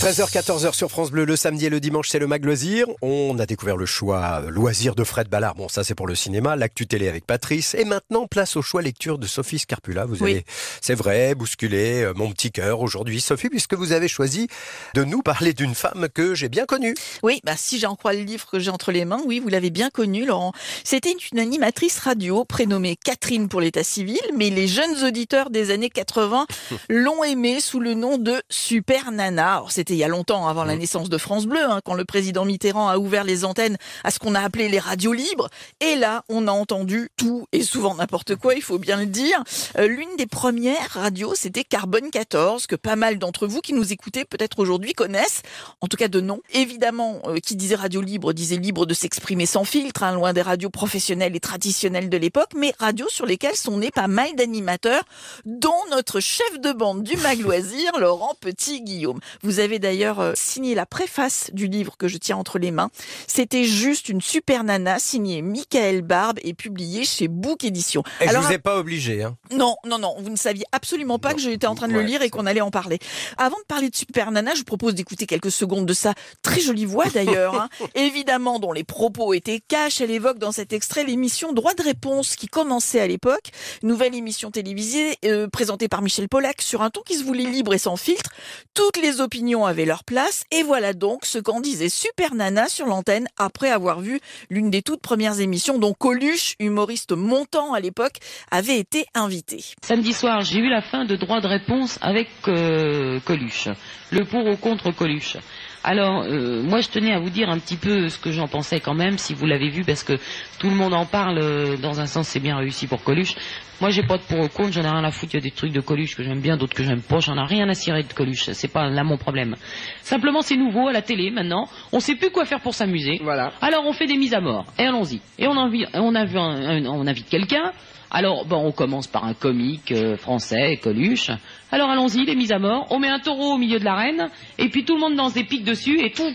13h-14h sur France Bleu, le samedi et le dimanche, c'est le Mag Loisir. On a découvert le choix loisir de Fred Ballard. Bon, ça c'est pour le cinéma, l'actu télé avec Patrice. Et maintenant, place au choix lecture de Sophie Scarpula. Vous Oui. avez, c'est vrai, bousculé euh, mon petit cœur aujourd'hui, Sophie, puisque vous avez choisi de nous parler d'une femme que j'ai bien connue. Oui, bah si j'en crois le livre que j'ai entre les mains, oui, vous l'avez bien connu, Laurent. C'était une animatrice radio prénommée Catherine pour l'état civil, mais les jeunes auditeurs des années 80 l'ont aimée sous le nom de Super Nana. Alors, c'était il y a longtemps, avant la naissance de France Bleu, hein, quand le président Mitterrand a ouvert les antennes à ce qu'on a appelé les radios libres. Et là, on a entendu tout et souvent n'importe quoi, il faut bien le dire. Euh, L'une des premières radios, c'était Carbone 14, que pas mal d'entre vous qui nous écoutez peut-être aujourd'hui connaissent, en tout cas de nom. Évidemment, euh, qui disait radio libre disait libre de s'exprimer sans filtre, hein, loin des radios professionnelles et traditionnelles de l'époque, mais radios sur lesquelles sont nés pas mal d'animateurs, dont notre chef de bande du Mag Loisir, Laurent Petit-Guillaume. Vous avez d'ailleurs euh, signé la préface du livre que je tiens entre les mains. C'était juste une super nana signée Michael Barbe et publiée chez Book Édition. Et Alors, je vous ai pas obligé. Hein. non, non, non, vous ne saviez absolument pas Non. que j'étais en train de le lire et qu'on allait en parler. Avant de parler de Super Nana, je vous propose d'écouter quelques secondes de sa très jolie voix d'ailleurs, hein. évidemment dont les propos étaient cash. Elle évoque dans cet extrait l'émission Droit de réponse qui commençait à l'époque, nouvelle émission télévisée euh, présentée par Michel Pollack sur un ton qui se voulait libre et sans filtre. Toutes les opinions leur place et voilà donc ce qu'en disait Super Nana sur l'antenne après avoir vu l'une des toutes premières émissions dont Coluche, humoriste montant à l'époque, avait été invité. Samedi soir, j'ai eu la fin de droit de réponse avec euh, Coluche. Le pour ou contre Coluche. Alors, euh, moi, je tenais à vous dire un petit peu ce que j'en pensais quand même, si vous l'avez vu, parce que tout le monde en parle. euh, dans un sens, c'est bien réussi pour Coluche. Moi, j'ai pas de pour ou contre, j'en ai rien à foutre. Il y a des trucs de Coluche que j'aime bien, d'autres que j'aime pas. J'en ai rien à cirer de Coluche. C'est pas là mon problème. Simplement, c'est nouveau à la télé maintenant. On sait plus quoi faire pour s'amuser. Voilà. Alors on fait des mises à mort et allons-y. Et on invite, on a vu un- un- on invite quelqu'un. Alors bon, on commence par un comique euh, français, Coluche. Alors allons-y, les mises à mort. On met un taureau au milieu de l'arène et puis tout le monde danse des pics dessus et tout,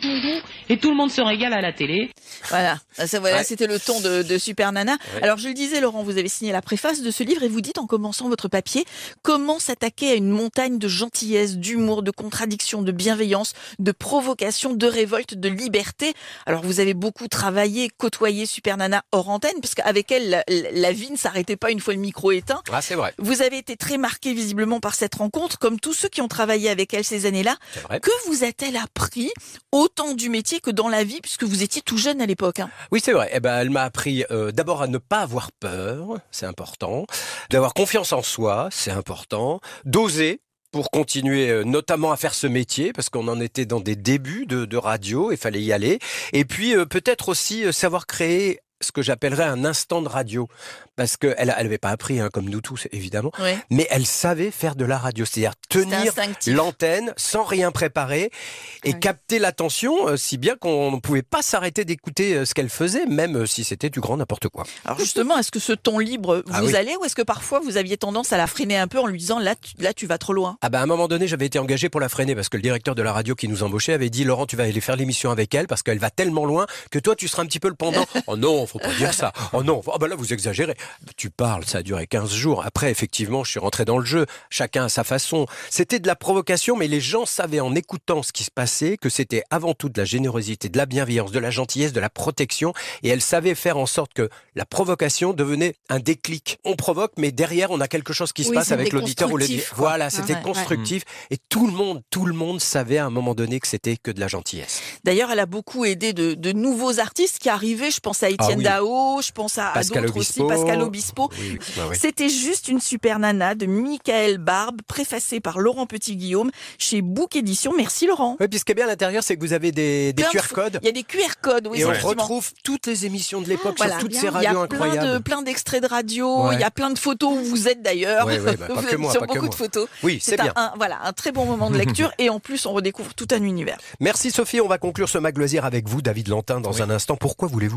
et tout le monde se régale à la télé. Voilà, ça, voilà Ouais. c'était le ton de, de Super Nana. Ouais. Alors je le disais, Laurent, vous avez signé la préface de ce livre et vous dites en commençant votre papier comment s'attaquer à une montagne de gentillesse, d'humour, de contradiction, de bienveillance, de provocation, de révolte, de liberté. Alors vous avez beaucoup travaillé, côtoyé Super Nana hors antenne, parce qu'avec elle, la, la vie ne s'arrêtait pas une fois le micro éteint. Ah, c'est vrai. Vous avez été très marqué visiblement par cette rencontre, comme tous ceux qui ont travaillé avec elle ces années-là. C'est vrai. Que vous a-t-elle appris autant du métier que dans la vie, puisque vous étiez tout jeune à l'époque hein Oui, c'est vrai. Eh ben, elle m'a appris euh, d'abord à ne pas avoir peur, c'est important, d'avoir confiance en soi, c'est important, d'oser pour continuer euh, notamment à faire ce métier parce qu'on en était dans des débuts de, radio, il fallait y aller. Et puis euh, peut-être aussi savoir créer ce que j'appellerais un instant de radio parce qu'elle elle avait pas appris hein, comme nous tous évidemment, Ouais. mais elle savait faire de la radio, c'est-à-dire tenir l'antenne sans rien préparer et Ouais. capter l'attention, euh, si bien qu'on ne pouvait pas s'arrêter d'écouter euh, ce qu'elle faisait, même euh, si c'était du grand n'importe quoi. Alors justement, est-ce que ce ton libre vous Ah oui. allait ou est-ce que parfois vous aviez tendance à la freiner un peu en lui disant là tu, là tu vas trop loin? Ah bah à un moment donné, j'avais été engagé pour la freiner parce que le directeur de la radio qui nous embauchait avait dit Laurent, tu vas aller faire l'émission avec elle parce qu'elle va tellement loin que toi tu seras un petit peu le pendant. oh non, faut pas dire ça. Oh non, oh bah là vous exagérez. Tu parles, ça a duré 15 jours. Après effectivement, je suis rentré dans le jeu, chacun à sa façon. C'était de la provocation mais les gens savaient en écoutant ce qui se passait que c'était avant tout de la générosité, de la bienveillance, de la gentillesse, de la protection et elle savait faire en sorte que la provocation devenait un déclic. On provoque mais derrière on a quelque chose qui se Oui, passe avec l'auditeur ou le. Voilà, c'était Ouais, ouais. constructif et tout le monde, tout le monde savait à un moment donné que c'était que de la gentillesse. D'ailleurs, elle a beaucoup aidé de, de nouveaux artistes qui arrivaient. Je pense à Étienne Ah oui. Dao, je pense à, d'autres aussi, Pascal Obispo. Oui, oui, ouais, ouais. C'était juste une super nana de Michael Barbe, préfacée par Laurent Petit-Guillaume chez Book Édition. Merci Laurent. Oui, puis ce qui est bien à l'intérieur, c'est que vous avez des, QR codes Il y a des QR codes, oui, et on retrouve toutes les émissions de l'époque Voilà. sur toutes Il ces y a radios plein de incroyables. plein d'extraits de radio, Ouais. il y a plein de photos où vous êtes d'ailleurs. Ouais, ouais, bah, pas Vous que êtes moi, sur pas que beaucoup moi. de photos. Oui, c'est un- bien. un- voilà, un très bon moment de lecture et en plus on redécouvre tout un univers. Merci Sophie, on va conclure ce mag loisir avec vous, David Lantin, dans un instant. Pourquoi voulez-vous